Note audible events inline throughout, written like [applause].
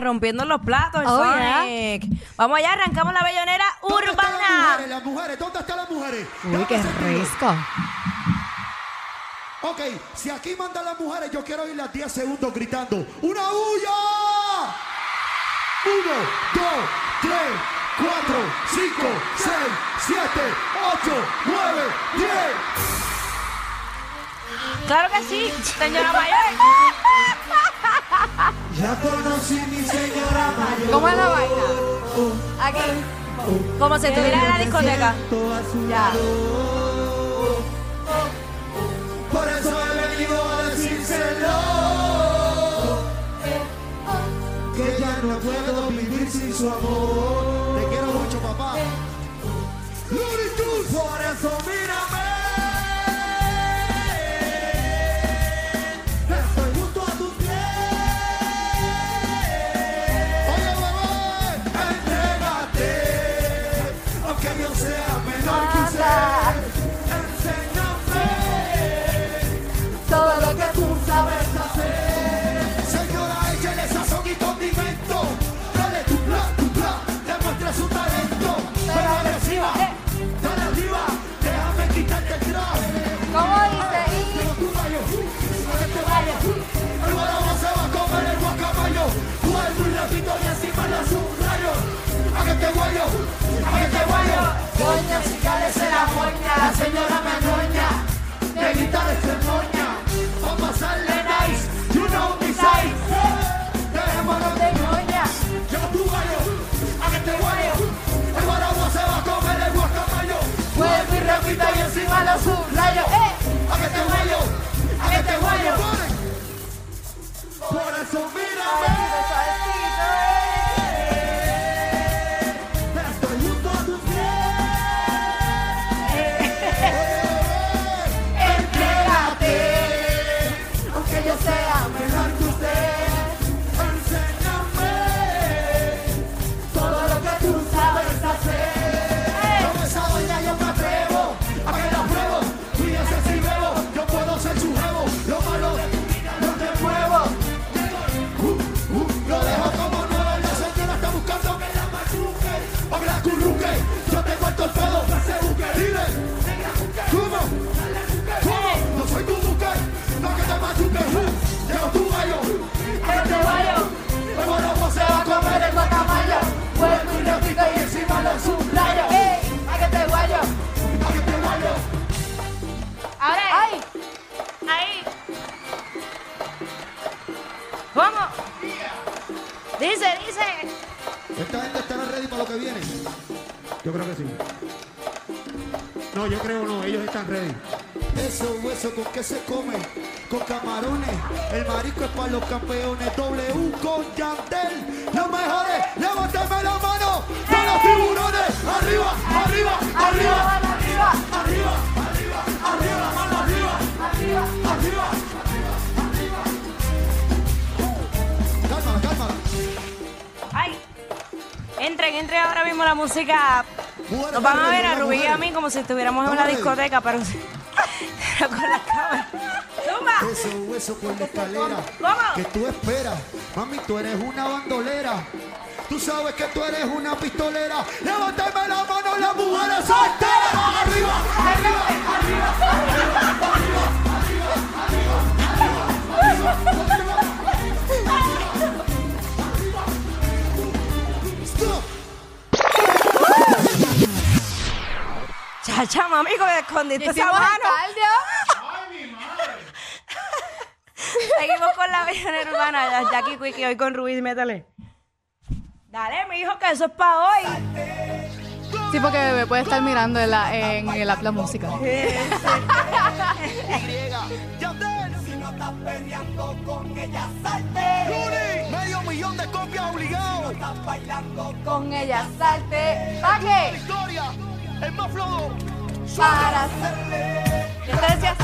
rompiendo los platos. el Oh, Sonic. Vamos allá, arrancamos la bellonera ¿Dónde están las urbana. mujeres? Las mujeres, ¿dónde están las mujeres? Uy, qué risco. Ok, si aquí mandan las mujeres, yo quiero ir las 10 segundos gritando. ¡Una bulla! Uno, dos, tres, cuatro, cinco, seis, siete, ocho, nueve, diez. Claro que sí, señora Mayor. [laughs] Ya conocí mi señora mayor. ¿Cómo es la vaina? Aquí. Como si estuviera en la discoteca. Ya. Por eso he venido a decírselo. Que ya no puedo vivir sin su amor. Doña, si calece la moña, la señora me añoña. Negrita de cemoña, va a pasarle nice. You know me size. Dejémonos de ñoña. Lleva tu gallo, a que te guayo. El guarapo se va a comer el guacamayo. Vuelvo y repito y encima lo subrayo. ¡Eh! A que te guayo, a que te guayo. Por eso que viene? Yo creo que sí. No, yo creo no, ellos están ready. Eso, eso, ¿con qué se come? Con camarones. El marisco es para los campeones. W con Yandel. Los mejores, levántame la mano. Para los tiburones. Arriba, arriba, arriba. arriba! Arriba, arriba, arriba, la mano arriba. Entren, entren ahora mismo la música. Nos van a ver a. Rubí y a mí como si estuviéramos en una discoteca, pero, [laughs] pero con la cámara. ¡Zumba! Eso, eso por la escalera. ¿Cómo? Que tú esperas. Mami, tú eres una bandolera. Tú sabes que tú eres una pistolera. Levántame la mano, las mujeres solteras. Chacha, mami, que me escondiste esa ¡Hicimos el mano. cardio! [laughs] Seguimos con la bellonera urbana. Ya- Jackie Quickie hoy con Rubí, métele. Dale, mi hijo, que eso es para hoy. Sí, porque bebé puede estar mirando en, la, en el app la música. Luni, medio millón de copias obligado. Con ella salte. ¿Para qué? Victoria, el más flojo. Para. Yo te decía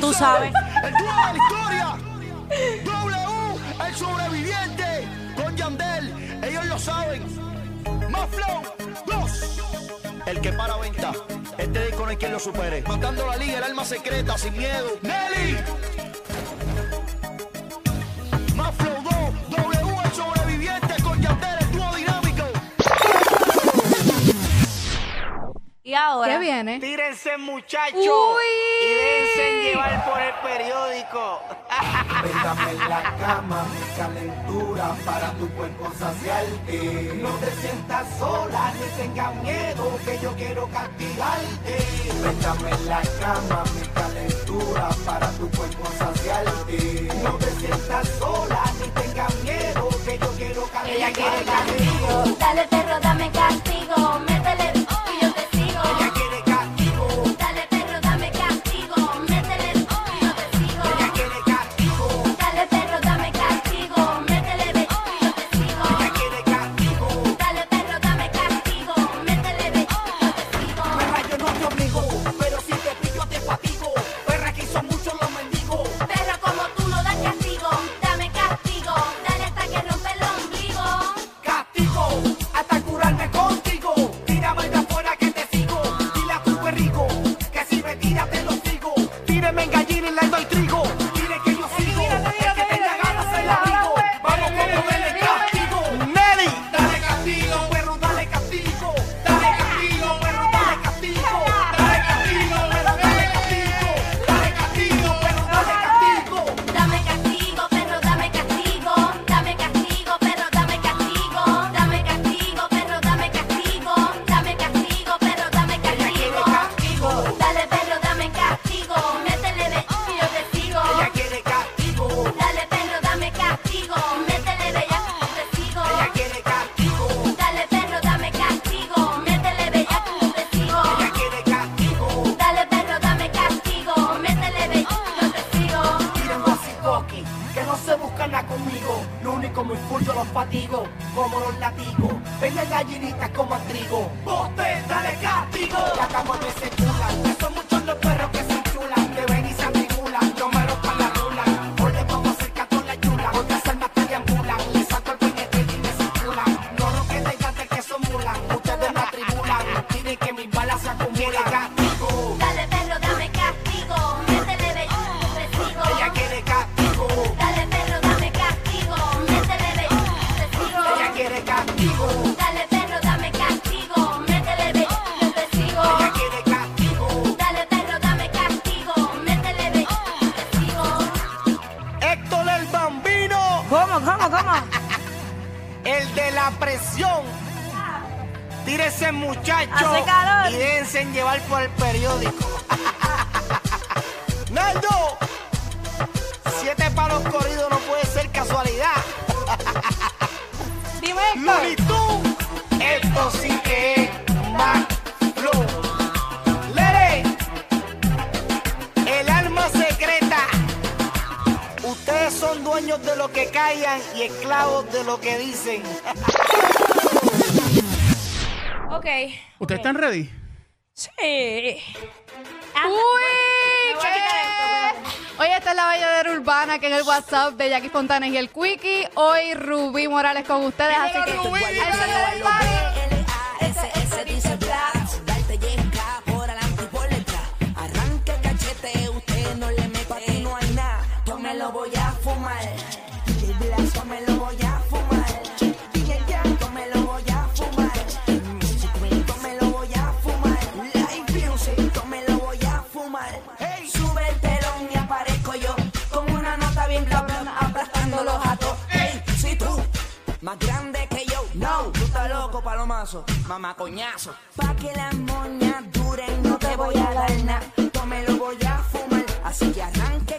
Tú sabes. El dúo de la historia. W, el sobreviviente. Con Yandel. Ellos lo saben. Más flow. Dos. El que para venta. Este disco no hay quien lo supere. Matando la liga, el alma secreta, sin miedo. Nelly. Y ahora. ¿Qué viene? Tírense muchachos Uy. y déjense llevar por el periódico. Pégame en la cama, mi calentura para tu cuerpo saciarte. No te sientas sola ni tengas miedo que yo quiero castigarte. Pégame en la cama, mi calentura para tu cuerpo saciarte. No te sientas sola ni tengas miedo que yo quiero castigarte. Ella quiere castigo, Lo único muy full yo los fatigo, como los latigos. Vengan gallinitas como trigo. Bote, dale castigo. La cama me se presión. Hace calor. y déjense llevar por el periódico. [laughs] Naldo, siete palos corridos no puede ser casualidad. Dime, Tunes, esto sí que es más Ustedes son dueños de lo que callan y esclavos de lo que dicen. [laughs] Ok. ¿Ustedes están ready? Sí. ¡Uy! ¿Qué? Hoy está la Valladera Urbana, que es el WhatsApp de Jackie Fontanes y el Quickie. Hoy Rubí Morales con ustedes, así que... ¡Échale lo voy a fumar. DJ Blas, yo me lo voy a fumar. DJ Jack, yo me lo voy a fumar. Music yo me lo voy a fumar. Live Music, me lo voy a fumar. Sube el telón y aparezco yo con una nota bien cabrona aplastando los jatos. Ey, si tú más grande que yo. No, tú estás loco, palomazo. Mamá coñazo. Pa' que las moñas duren, no te voy a dar nada. Me lo voy a fumar. Así que arranca